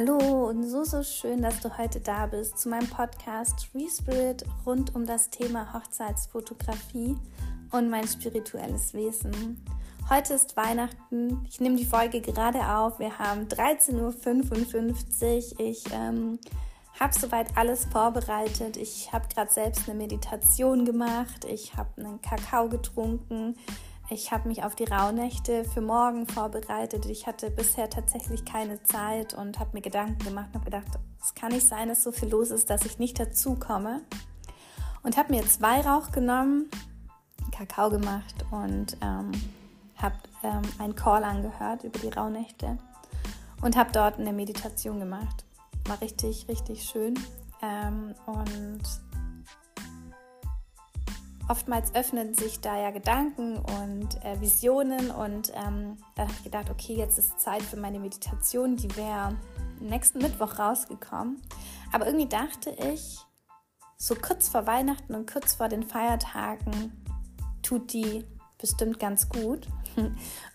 Hallo und so, so schön, dass du heute da bist zu meinem Podcast Respirit rund um das Thema Hochzeitsfotografie und mein spirituelles Wesen. Heute ist Weihnachten. Ich nehme die Folge gerade auf. Wir haben 13.55 Uhr. Ich ähm, habe soweit alles vorbereitet. Ich habe gerade selbst eine Meditation gemacht. Ich habe einen Kakao getrunken. Ich habe mich auf die Rauhnächte für morgen vorbereitet. Ich hatte bisher tatsächlich keine Zeit und habe mir Gedanken gemacht und habe gedacht, es kann nicht sein, dass so viel los ist, dass ich nicht dazu komme. Und habe mir zwei Rauch genommen, Kakao gemacht und ähm, habe ähm, einen Call angehört über die Rauhnächte und habe dort eine Meditation gemacht. War richtig, richtig schön. Ähm, und oftmals öffnen sich da ja Gedanken und äh, Visionen und ähm, dann habe ich gedacht, okay, jetzt ist Zeit für meine Meditation, die wäre nächsten Mittwoch rausgekommen. Aber irgendwie dachte ich, so kurz vor Weihnachten und kurz vor den Feiertagen tut die bestimmt ganz gut.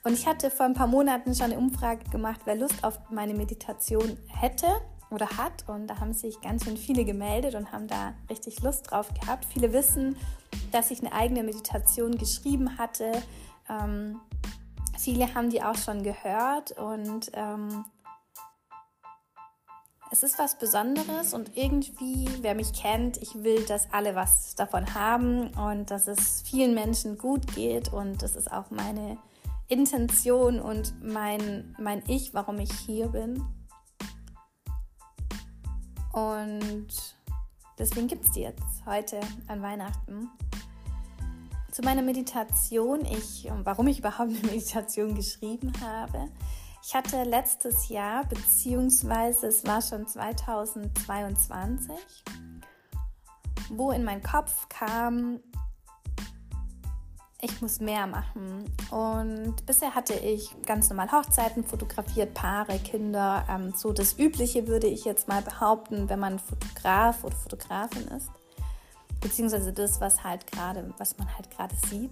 Und ich hatte vor ein paar Monaten schon eine Umfrage gemacht, wer Lust auf meine Meditation hätte oder hat. Und da haben sich ganz schön viele gemeldet und haben da richtig Lust drauf gehabt. Viele wissen, dass ich eine eigene Meditation geschrieben hatte. Ähm, viele haben die auch schon gehört und ähm, es ist was Besonderes und irgendwie, wer mich kennt, ich will, dass alle was davon haben und dass es vielen Menschen gut geht und das ist auch meine Intention und mein, mein Ich, warum ich hier bin. Und deswegen gibt es die jetzt heute an Weihnachten. Zu meiner Meditation, ich, warum ich überhaupt eine Meditation geschrieben habe. Ich hatte letztes Jahr, beziehungsweise es war schon 2022, wo in meinen Kopf kam, ich muss mehr machen. Und bisher hatte ich ganz normal Hochzeiten fotografiert, Paare, Kinder. Ähm, so das Übliche würde ich jetzt mal behaupten, wenn man Fotograf oder Fotografin ist. Beziehungsweise das, was halt gerade, was man halt gerade sieht.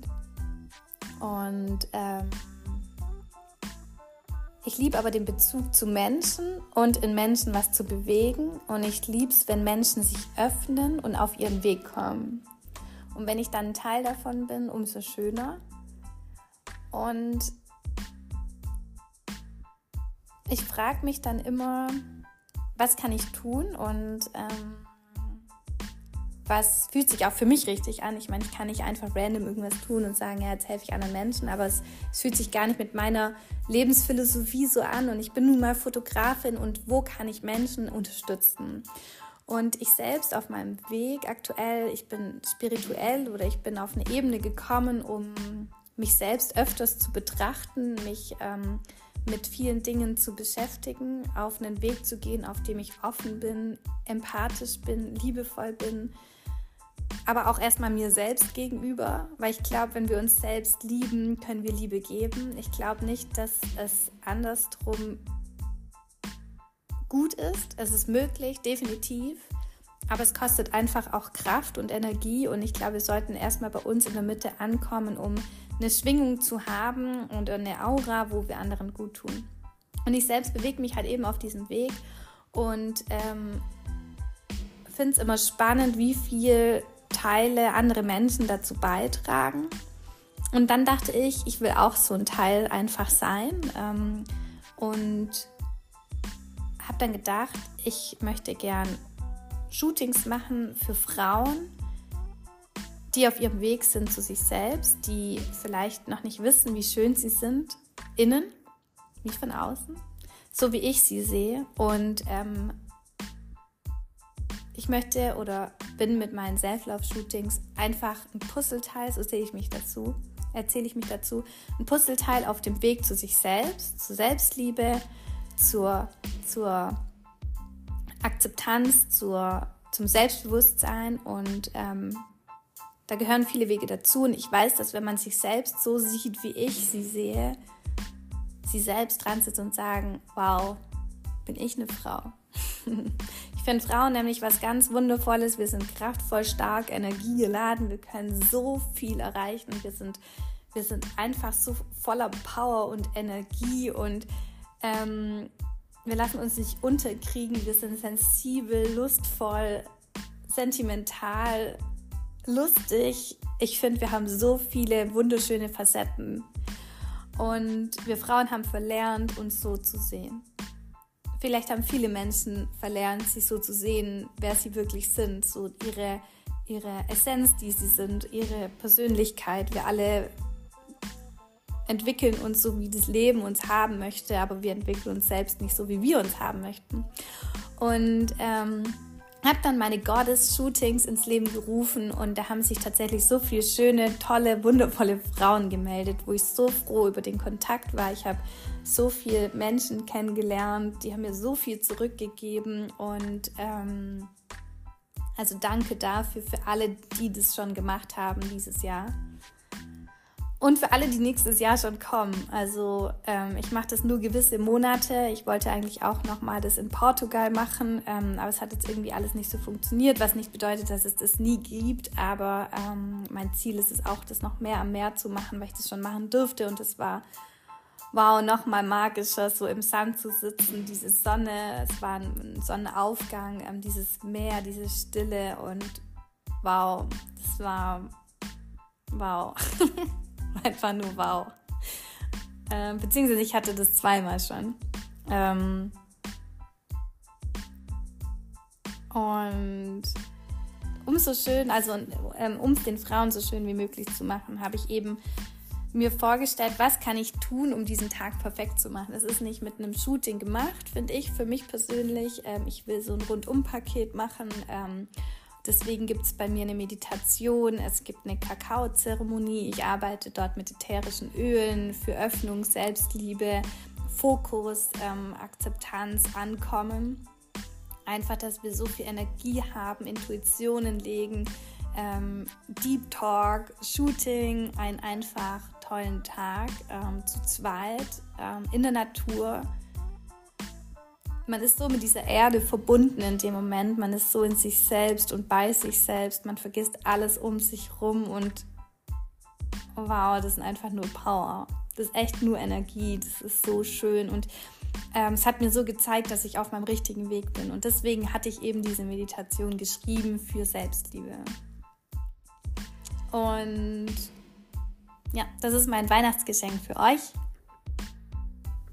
Und ähm, ich liebe aber den Bezug zu Menschen und in Menschen was zu bewegen. Und ich liebe es, wenn Menschen sich öffnen und auf ihren Weg kommen. Und wenn ich dann ein Teil davon bin, umso schöner. Und ich frage mich dann immer, was kann ich tun und ähm, was fühlt sich auch für mich richtig an. Ich meine, ich kann nicht einfach random irgendwas tun und sagen, ja, jetzt helfe ich anderen Menschen, aber es, es fühlt sich gar nicht mit meiner Lebensphilosophie so an und ich bin nun mal Fotografin und wo kann ich Menschen unterstützen? Und ich selbst auf meinem Weg aktuell, ich bin spirituell oder ich bin auf eine Ebene gekommen, um mich selbst öfters zu betrachten, mich ähm, mit vielen Dingen zu beschäftigen, auf einen Weg zu gehen, auf dem ich offen bin, empathisch bin, liebevoll bin, aber auch erstmal mir selbst gegenüber, weil ich glaube, wenn wir uns selbst lieben, können wir Liebe geben. Ich glaube nicht, dass es andersrum gut ist. Es ist möglich, definitiv. Aber es kostet einfach auch Kraft und Energie. Und ich glaube, wir sollten erstmal bei uns in der Mitte ankommen, um eine Schwingung zu haben und eine Aura, wo wir anderen gut tun. Und ich selbst bewege mich halt eben auf diesem Weg und ähm, finde es immer spannend, wie viel Teile andere Menschen dazu beitragen. Und dann dachte ich, ich will auch so ein Teil einfach sein. Ähm, und dann gedacht, ich möchte gern Shootings machen für Frauen, die auf ihrem Weg sind zu sich selbst, die vielleicht noch nicht wissen, wie schön sie sind, innen, nicht von außen, so wie ich sie sehe. Und ähm, ich möchte oder bin mit meinen Self-Love-Shootings einfach ein Puzzleteil, so sehe ich mich dazu, erzähle ich mich dazu, ein Puzzleteil auf dem Weg zu sich selbst, zur Selbstliebe, zur, zur Akzeptanz, zur, zum Selbstbewusstsein und ähm, da gehören viele Wege dazu und ich weiß, dass wenn man sich selbst so sieht, wie ich sie sehe, sie selbst dran sitzt und sagen, wow, bin ich eine Frau. ich finde Frauen nämlich was ganz Wundervolles. Wir sind kraftvoll, stark, energiegeladen. Wir können so viel erreichen. Wir sind, wir sind einfach so voller Power und Energie und ähm, wir lassen uns nicht unterkriegen, wir sind sensibel, lustvoll, sentimental, lustig. Ich finde, wir haben so viele wunderschöne Facetten. Und wir Frauen haben verlernt, uns so zu sehen. Vielleicht haben viele Menschen verlernt, sich so zu sehen, wer sie wirklich sind, so ihre, ihre Essenz, die sie sind, ihre Persönlichkeit. Wir alle entwickeln uns so, wie das Leben uns haben möchte, aber wir entwickeln uns selbst nicht so, wie wir uns haben möchten. Und ähm, habe dann meine Goddess-Shootings ins Leben gerufen und da haben sich tatsächlich so viele schöne, tolle, wundervolle Frauen gemeldet, wo ich so froh über den Kontakt war. Ich habe so viele Menschen kennengelernt, die haben mir so viel zurückgegeben und ähm, also danke dafür für alle, die das schon gemacht haben dieses Jahr. Und für alle, die nächstes Jahr schon kommen. Also ähm, ich mache das nur gewisse Monate. Ich wollte eigentlich auch nochmal das in Portugal machen, ähm, aber es hat jetzt irgendwie alles nicht so funktioniert, was nicht bedeutet, dass es das nie gibt. Aber ähm, mein Ziel ist es auch, das noch mehr am Meer zu machen, weil ich das schon machen durfte. Und es war wow, nochmal magischer, so im Sand zu sitzen, diese Sonne, es war ein Sonnenaufgang, ähm, dieses Meer, diese Stille und wow, das war wow. Einfach nur wow. Ähm, beziehungsweise ich hatte das zweimal schon. Ähm, und umso schön, also ähm, um es den Frauen so schön wie möglich zu machen, habe ich eben mir vorgestellt, was kann ich tun, um diesen Tag perfekt zu machen. Das ist nicht mit einem Shooting gemacht, finde ich, für mich persönlich. Ähm, ich will so ein Rundum-Paket machen ähm, Deswegen gibt es bei mir eine Meditation, es gibt eine Kakaozeremonie. Ich arbeite dort mit ätherischen Ölen für Öffnung, Selbstliebe, Fokus, ähm, Akzeptanz, Ankommen. Einfach, dass wir so viel Energie haben, Intuitionen legen, ähm, Deep Talk, Shooting, einen einfach tollen Tag ähm, zu zweit ähm, in der Natur man ist so mit dieser Erde verbunden in dem Moment, man ist so in sich selbst und bei sich selbst, man vergisst alles um sich rum und wow, das ist einfach nur Power. Das ist echt nur Energie, das ist so schön. Und ähm, es hat mir so gezeigt, dass ich auf meinem richtigen Weg bin. Und deswegen hatte ich eben diese Meditation geschrieben für Selbstliebe. Und ja, das ist mein Weihnachtsgeschenk für euch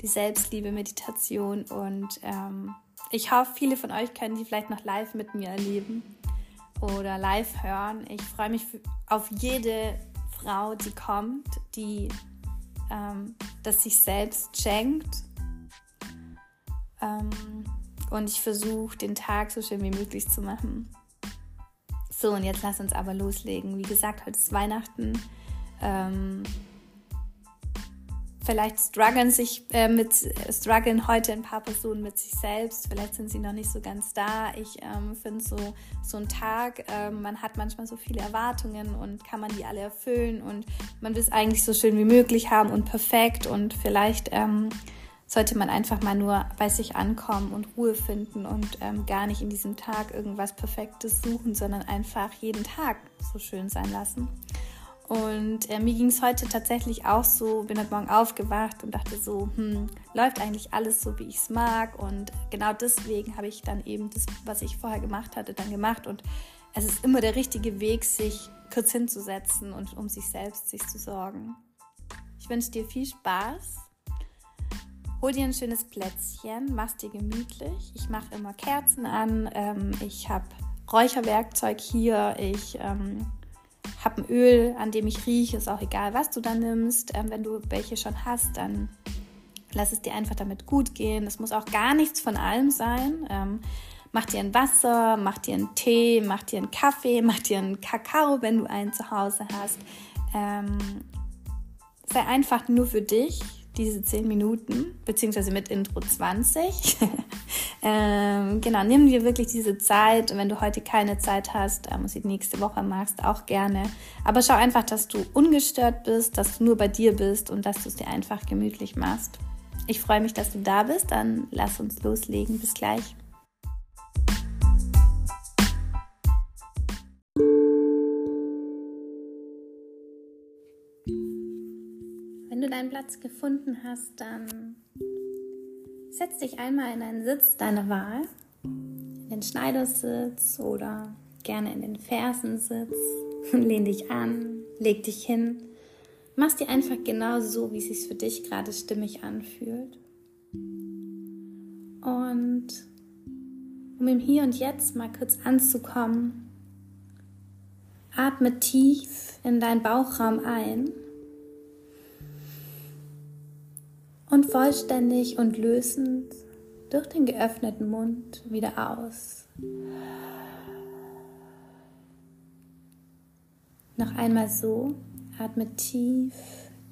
die Selbstliebe-Meditation. Und ähm, ich hoffe, viele von euch können die vielleicht noch live mit mir erleben oder live hören. Ich freue mich auf jede Frau, die kommt, die ähm, das sich selbst schenkt. Ähm, und ich versuche, den Tag so schön wie möglich zu machen. So, und jetzt lass uns aber loslegen. Wie gesagt, heute ist Weihnachten. Ähm, Vielleicht strugglen sich äh, mit strugglen heute ein paar Personen mit sich selbst. Vielleicht sind sie noch nicht so ganz da. Ich ähm, finde so so ein Tag, äh, man hat manchmal so viele Erwartungen und kann man die alle erfüllen und man will es eigentlich so schön wie möglich haben und perfekt und vielleicht ähm, sollte man einfach mal nur bei sich ankommen und Ruhe finden und ähm, gar nicht in diesem Tag irgendwas Perfektes suchen, sondern einfach jeden Tag so schön sein lassen. Und äh, mir ging es heute tatsächlich auch so, bin heute Morgen aufgewacht und dachte so, hm, läuft eigentlich alles so, wie ich es mag. Und genau deswegen habe ich dann eben das, was ich vorher gemacht hatte, dann gemacht. Und es ist immer der richtige Weg, sich kurz hinzusetzen und um sich selbst sich zu sorgen. Ich wünsche dir viel Spaß. Hol dir ein schönes Plätzchen, mach dir gemütlich. Ich mache immer Kerzen an. Ähm, ich habe Räucherwerkzeug hier. Ich ähm, habe ein Öl, an dem ich rieche, ist auch egal, was du da nimmst. Ähm, wenn du welche schon hast, dann lass es dir einfach damit gut gehen. Es muss auch gar nichts von allem sein. Ähm, mach dir ein Wasser, mach dir einen Tee, mach dir einen Kaffee, mach dir einen Kakao, wenn du einen zu Hause hast. Ähm, sei einfach nur für dich diese 10 Minuten, beziehungsweise mit Intro 20. ähm, genau, nimm dir wirklich diese Zeit. Und wenn du heute keine Zeit hast, ähm, sie nächste Woche machst, auch gerne. Aber schau einfach, dass du ungestört bist, dass du nur bei dir bist und dass du es dir einfach gemütlich machst. Ich freue mich, dass du da bist. Dann lass uns loslegen. Bis gleich. Deinen Platz gefunden hast, dann Setz dich einmal in einen Sitz deiner Wahl, in den Schneidersitz oder gerne in den Fersensitz. Lehn dich an, leg dich hin. Mach dir einfach genau so, wie es sich für dich gerade stimmig anfühlt. Und um im Hier und Jetzt mal kurz anzukommen, atme tief in deinen Bauchraum ein und vollständig und lösend durch den geöffneten Mund wieder aus. Noch einmal so, atme tief,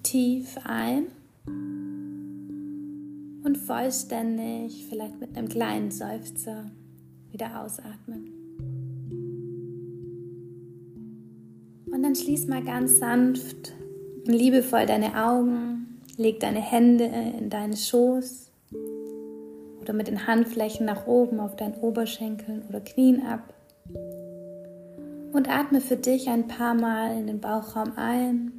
tief ein und vollständig, vielleicht mit einem kleinen Seufzer, wieder ausatmen. Und dann schließ mal ganz sanft und liebevoll deine Augen Leg deine Hände in deinen Schoß oder mit den Handflächen nach oben auf deinen Oberschenkeln oder Knien ab. Und atme für dich ein paar Mal in den Bauchraum ein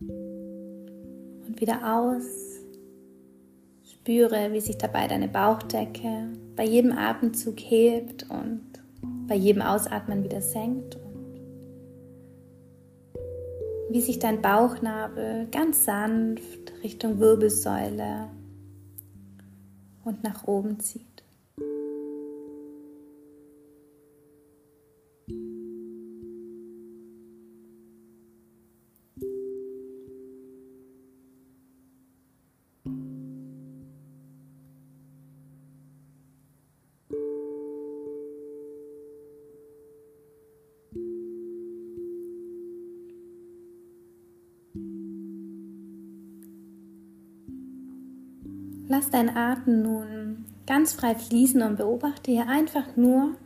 und wieder aus. Spüre, wie sich dabei deine Bauchdecke bei jedem Atemzug hebt und bei jedem Ausatmen wieder senkt wie sich dein Bauchnabel ganz sanft Richtung Wirbelsäule und nach oben zieht. Lass deinen Atem nun ganz frei fließen und beobachte hier einfach nur,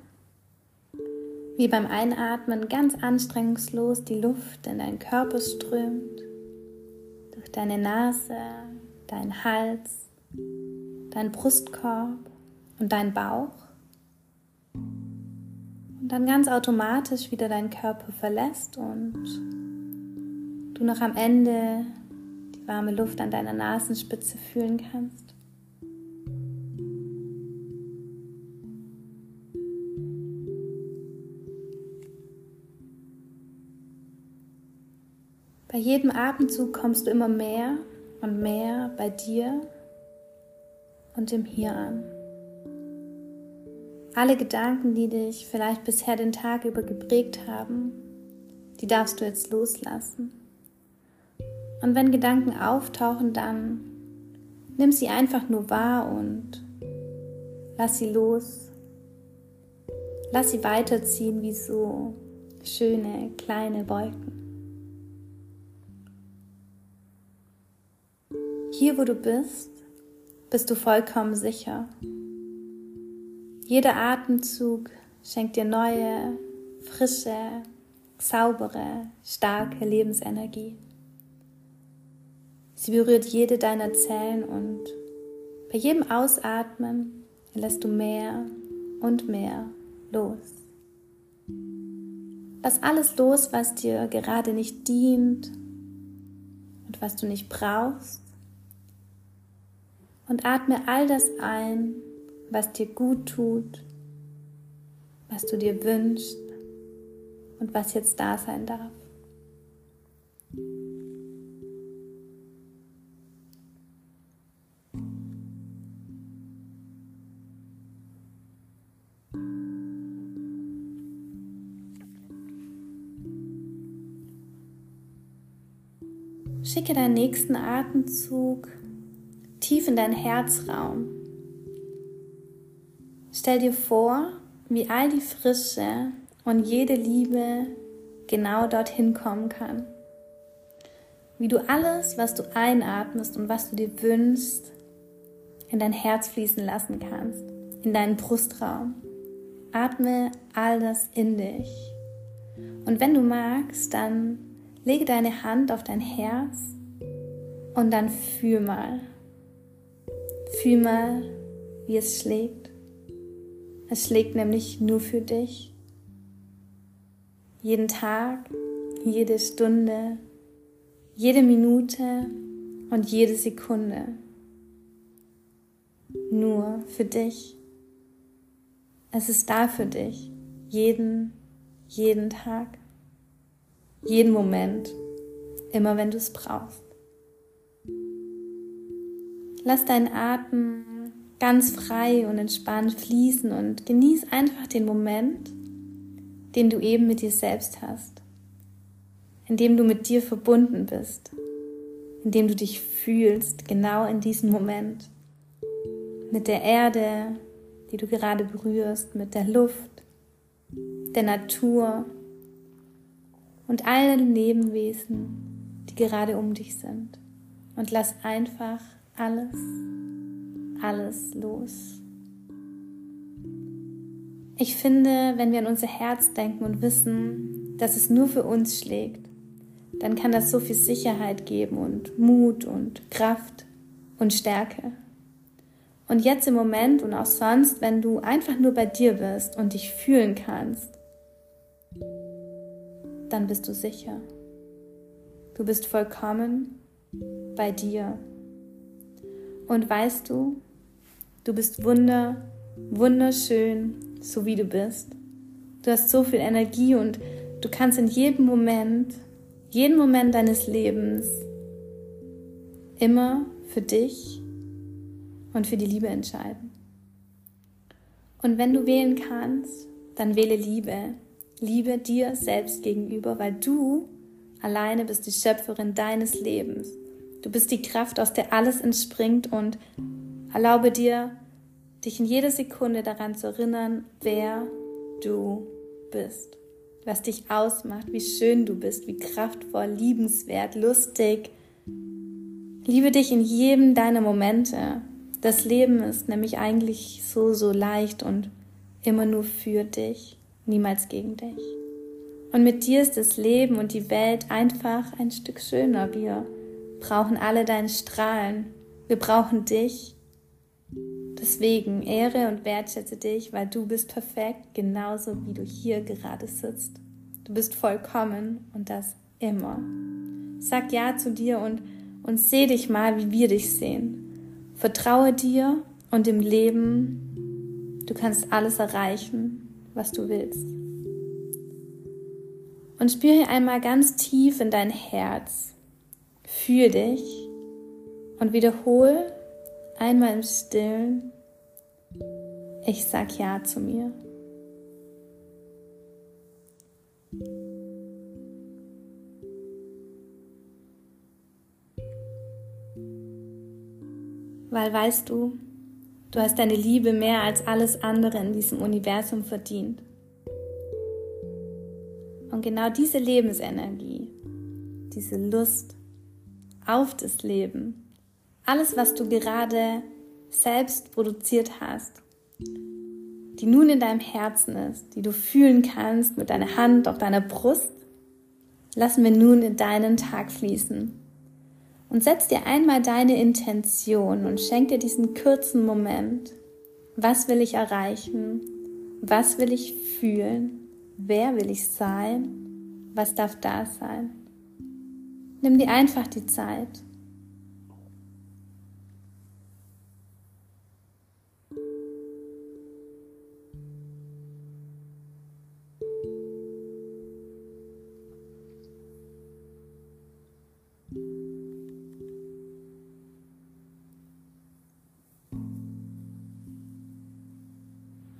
wie beim Einatmen ganz anstrengungslos die Luft in deinen Körper strömt, durch deine Nase, deinen Hals, deinen Brustkorb und deinen Bauch und dann ganz automatisch wieder deinen Körper verlässt und du noch am Ende die warme Luft an deiner Nasenspitze fühlen kannst. Bei jedem Atemzug kommst du immer mehr und mehr bei dir und im Hier an. Alle Gedanken, die dich vielleicht bisher den Tag über geprägt haben, die darfst du jetzt loslassen. Und wenn Gedanken auftauchen, dann nimm sie einfach nur wahr und lass sie los. Lass sie weiterziehen wie so schöne kleine Wolken. Hier, wo du bist, bist du vollkommen sicher. Jeder Atemzug schenkt dir neue, frische, saubere, starke Lebensenergie. Sie berührt jede deiner Zellen und bei jedem Ausatmen lässt du mehr und mehr los. Lass alles los, was dir gerade nicht dient und was du nicht brauchst und atme all das ein, was dir gut tut, was du dir wünschst und was jetzt da sein darf. Schicke deinen nächsten Atemzug tief in deinen Herzraum. Stell dir vor, wie all die Frische und jede Liebe genau dorthin kommen kann. Wie du alles, was du einatmest und was du dir wünschst, in dein Herz fließen lassen kannst, in deinen Brustraum. Atme all das in dich. Und wenn du magst, dann lege deine Hand auf dein Herz und dann fühl mal, Fühl mal, wie es schlägt. Es schlägt nämlich nur für dich. Jeden Tag, jede Stunde, jede Minute und jede Sekunde. nur für dich. Es ist da für dich, jeden, jeden Tag, jeden Moment, immer wenn du es brauchst. Lass deinen Atem ganz frei und entspannt fließen und genieß einfach den Moment, den du eben mit dir selbst hast, in dem du mit dir verbunden bist, in dem du dich fühlst, genau in diesem Moment, mit der Erde, die du gerade berührst, mit der Luft, der Natur und allen Lebewesen, die gerade um dich sind. Und lass einfach alles, alles los. Ich finde, wenn wir an unser Herz denken und wissen, dass es nur für uns schlägt, dann kann das so viel Sicherheit geben und Mut und Kraft und Stärke. Und jetzt im Moment und auch sonst, wenn du einfach nur bei dir bist und dich fühlen kannst, dann bist du sicher. Du bist vollkommen bei dir. Und weißt du, du bist wunder, wunderschön, so wie du bist. Du hast so viel Energie und du kannst in jedem Moment, jeden Moment deines Lebens immer für dich und für die Liebe entscheiden. Und wenn du wählen kannst, dann wähle Liebe. Liebe dir selbst gegenüber, weil du alleine bist die Schöpferin deines Lebens. Du bist die Kraft, aus der alles entspringt und erlaube dir, dich in jeder Sekunde daran zu erinnern, wer du bist, was dich ausmacht, wie schön du bist, wie kraftvoll, liebenswert, lustig. Liebe dich in jedem deiner Momente. Das Leben ist nämlich eigentlich so, so leicht und immer nur für dich, niemals gegen dich. Und mit dir ist das Leben und die Welt einfach ein Stück schöner. Wir brauchen alle deine Strahlen. Wir brauchen dich. Deswegen ehre und wertschätze dich, weil du bist perfekt, genauso wie du hier gerade sitzt. Du bist vollkommen und das immer. Sag Ja zu dir und, und seh dich mal, wie wir dich sehen. Vertraue dir und im Leben, du kannst alles erreichen, was du willst. Und spüre einmal ganz tief in dein Herz. Fühl dich und wiederhole einmal im Stillen, ich sag Ja zu mir. weil weißt du, du hast deine Liebe mehr als alles andere in diesem Universum verdient. Und genau diese Lebensenergie, diese Lust auf das Leben, alles, was du gerade selbst produziert hast, die nun in deinem Herzen ist, die du fühlen kannst mit deiner Hand auf deiner Brust, lassen wir nun in deinen Tag fließen. Und setz dir einmal deine Intention und schenk dir diesen kurzen Moment. Was will ich erreichen? Was will ich fühlen? Wer will ich sein? Was darf da sein? Nimm dir einfach die Zeit.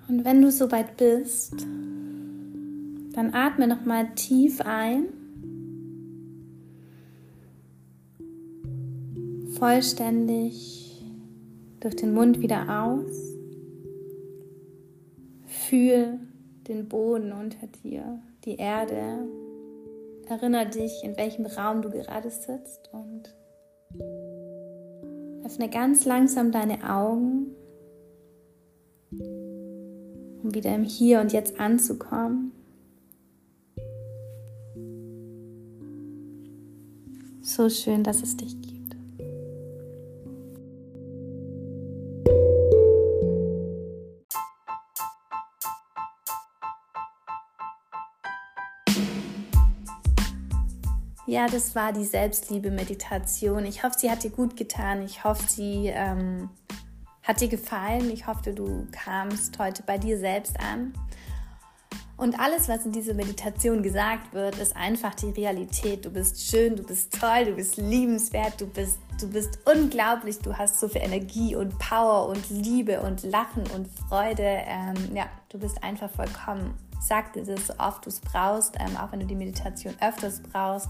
Und wenn du soweit bist, dann atme noch mal tief ein. Vollständig durch den Mund wieder aus. Fühl den Boden unter dir, die Erde. Erinnere dich, in welchem Raum du gerade sitzt und öffne ganz langsam deine Augen um wieder im Hier und Jetzt anzukommen. So schön, dass es dich gibt. Ja, das war die Selbstliebe-Meditation. Ich hoffe, sie hat dir gut getan. Ich hoffe, sie ähm, hat dir gefallen. Ich hoffe, du kamst heute bei dir selbst an. Und alles, was in dieser Meditation gesagt wird, ist einfach die Realität. Du bist schön, du bist toll, du bist liebenswert, du bist, du bist unglaublich, du hast so viel Energie und Power und Liebe und Lachen und Freude. Ähm, ja, du bist einfach vollkommen. Sag dir das so oft du es brauchst, ähm, auch wenn du die Meditation öfters brauchst.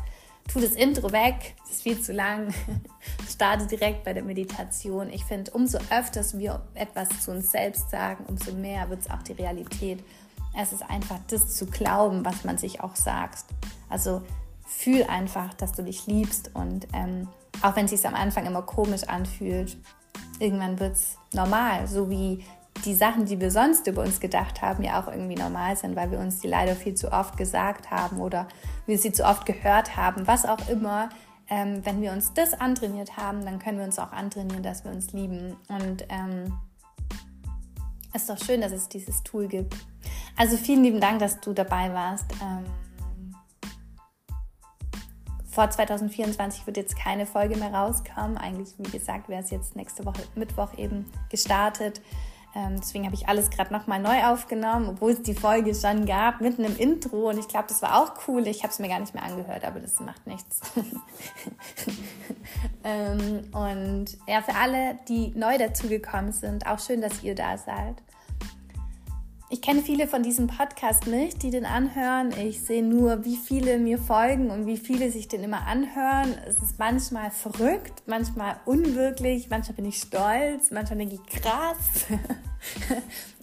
Tu das Intro weg, das ist viel zu lang. Starte direkt bei der Meditation. Ich finde, umso öfters wir etwas zu uns selbst sagen, umso mehr wird es auch die Realität. Es ist einfach das zu glauben, was man sich auch sagt. Also fühl einfach, dass du dich liebst und ähm, auch wenn es sich am Anfang immer komisch anfühlt, irgendwann wird es normal, so wie die Sachen, die wir sonst über uns gedacht haben, ja auch irgendwie normal sind, weil wir uns die leider viel zu oft gesagt haben oder wir sie zu oft gehört haben, was auch immer. Ähm, wenn wir uns das antrainiert haben, dann können wir uns auch antrainieren, dass wir uns lieben. Und ähm, es ist doch schön, dass es dieses Tool gibt. Also vielen lieben Dank, dass du dabei warst. Ähm, vor 2024 wird jetzt keine Folge mehr rauskommen. Eigentlich, wie gesagt, wäre es jetzt nächste Woche Mittwoch eben gestartet. Ähm, deswegen habe ich alles gerade nochmal neu aufgenommen, obwohl es die Folge schon gab, mitten im Intro. Und ich glaube, das war auch cool. Ich habe es mir gar nicht mehr angehört, aber das macht nichts. ähm, und ja, für alle, die neu dazugekommen sind, auch schön, dass ihr da seid. Ich kenne viele von diesem Podcast nicht, die den anhören. Ich sehe nur, wie viele mir folgen und wie viele sich den immer anhören. Es ist manchmal verrückt, manchmal unwirklich, manchmal bin ich stolz, manchmal denke ich krass.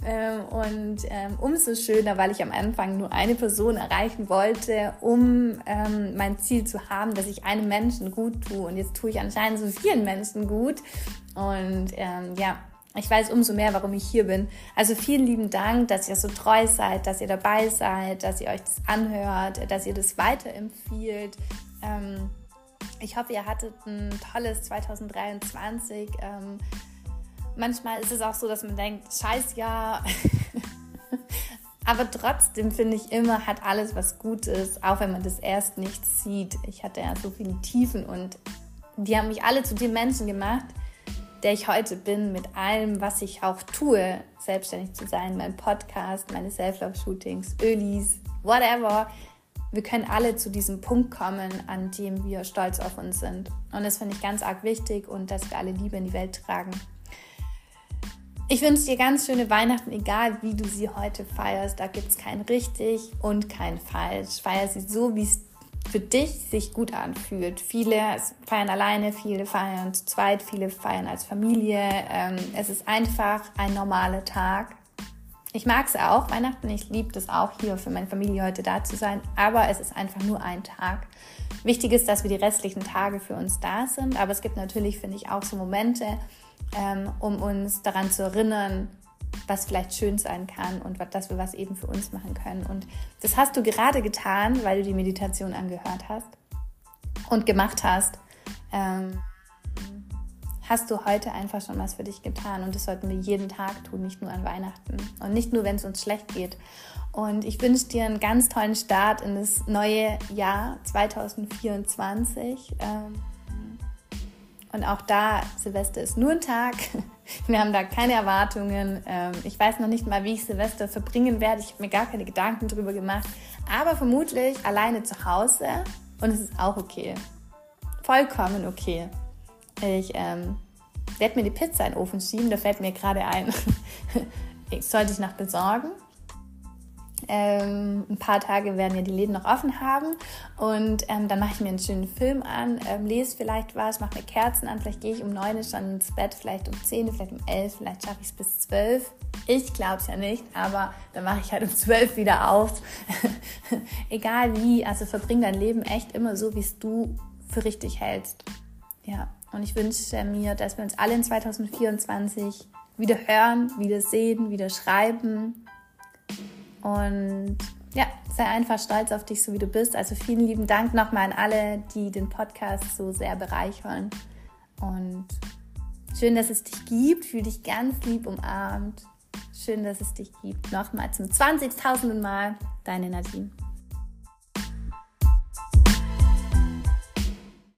Ähm, und ähm, umso schöner, weil ich am Anfang nur eine Person erreichen wollte, um ähm, mein Ziel zu haben, dass ich einem Menschen gut tue. Und jetzt tue ich anscheinend so vielen Menschen gut. Und ähm, ja, ich weiß umso mehr, warum ich hier bin. Also vielen lieben Dank, dass ihr so treu seid, dass ihr dabei seid, dass ihr euch das anhört, dass ihr das weiterempfiehlt. Ähm, ich hoffe, ihr hattet ein tolles 2023. Ähm, manchmal ist es auch so, dass man denkt, scheiß Jahr. Aber trotzdem finde ich immer, hat alles was Gutes, auch wenn man das erst nicht sieht. Ich hatte ja so viele Tiefen und die haben mich alle zu dem Menschen gemacht, der ich heute bin, mit allem, was ich auch tue, selbstständig zu sein, mein Podcast, meine Self-Love-Shootings, Ölis, whatever. Wir können alle zu diesem Punkt kommen, an dem wir stolz auf uns sind. Und das finde ich ganz arg wichtig und dass wir alle Liebe in die Welt tragen. Ich wünsche dir ganz schöne Weihnachten, egal wie du sie heute feierst. Da gibt es kein richtig und kein falsch. Feier sie so, wie es für dich sich gut anfühlt. Viele feiern alleine, viele feiern zu zweit, viele feiern als Familie. Ähm, es ist einfach ein normaler Tag. Ich mag es auch, Weihnachten, ich liebe es auch hier für meine Familie heute da zu sein, aber es ist einfach nur ein Tag. Wichtig ist, dass wir die restlichen Tage für uns da sind, aber es gibt natürlich, finde ich, auch so Momente, ähm, um uns daran zu erinnern, was vielleicht schön sein kann und dass wir was eben für uns machen können. Und das hast du gerade getan, weil du die Meditation angehört hast und gemacht hast. Ähm, hast du heute einfach schon was für dich getan. Und das sollten wir jeden Tag tun, nicht nur an Weihnachten und nicht nur, wenn es uns schlecht geht. Und ich wünsche dir einen ganz tollen Start in das neue Jahr 2024. Ähm, und auch da, Silvester ist nur ein Tag. Wir haben da keine Erwartungen. Ähm, ich weiß noch nicht mal, wie ich Silvester verbringen werde. Ich habe mir gar keine Gedanken darüber gemacht. Aber vermutlich alleine zu Hause. Und es ist auch okay. Vollkommen okay. Ich ähm, werde mir die Pizza in den Ofen schieben. Da fällt mir gerade ein. sollte ich noch besorgen. Ähm, ein paar Tage werden ja die Läden noch offen haben und ähm, dann mache ich mir einen schönen Film an, ähm, lese vielleicht was, mache mir Kerzen an, vielleicht gehe ich um 9 schon ins Bett, vielleicht um 10, vielleicht um 11, vielleicht schaffe ich es bis 12. Ich glaube es ja nicht, aber dann mache ich halt um 12 wieder auf. Egal wie, also verbring dein Leben echt immer so, wie es du für richtig hältst. Ja, und ich wünsche mir, dass wir uns alle in 2024 wieder hören, wieder sehen, wieder schreiben und ja, sei einfach stolz auf dich, so wie du bist. Also vielen lieben Dank nochmal an alle, die den Podcast so sehr bereichern. Und schön, dass es dich gibt. Fühl dich ganz lieb umarmt. Schön, dass es dich gibt. Nochmal zum 20.000. Mal, deine Nadine.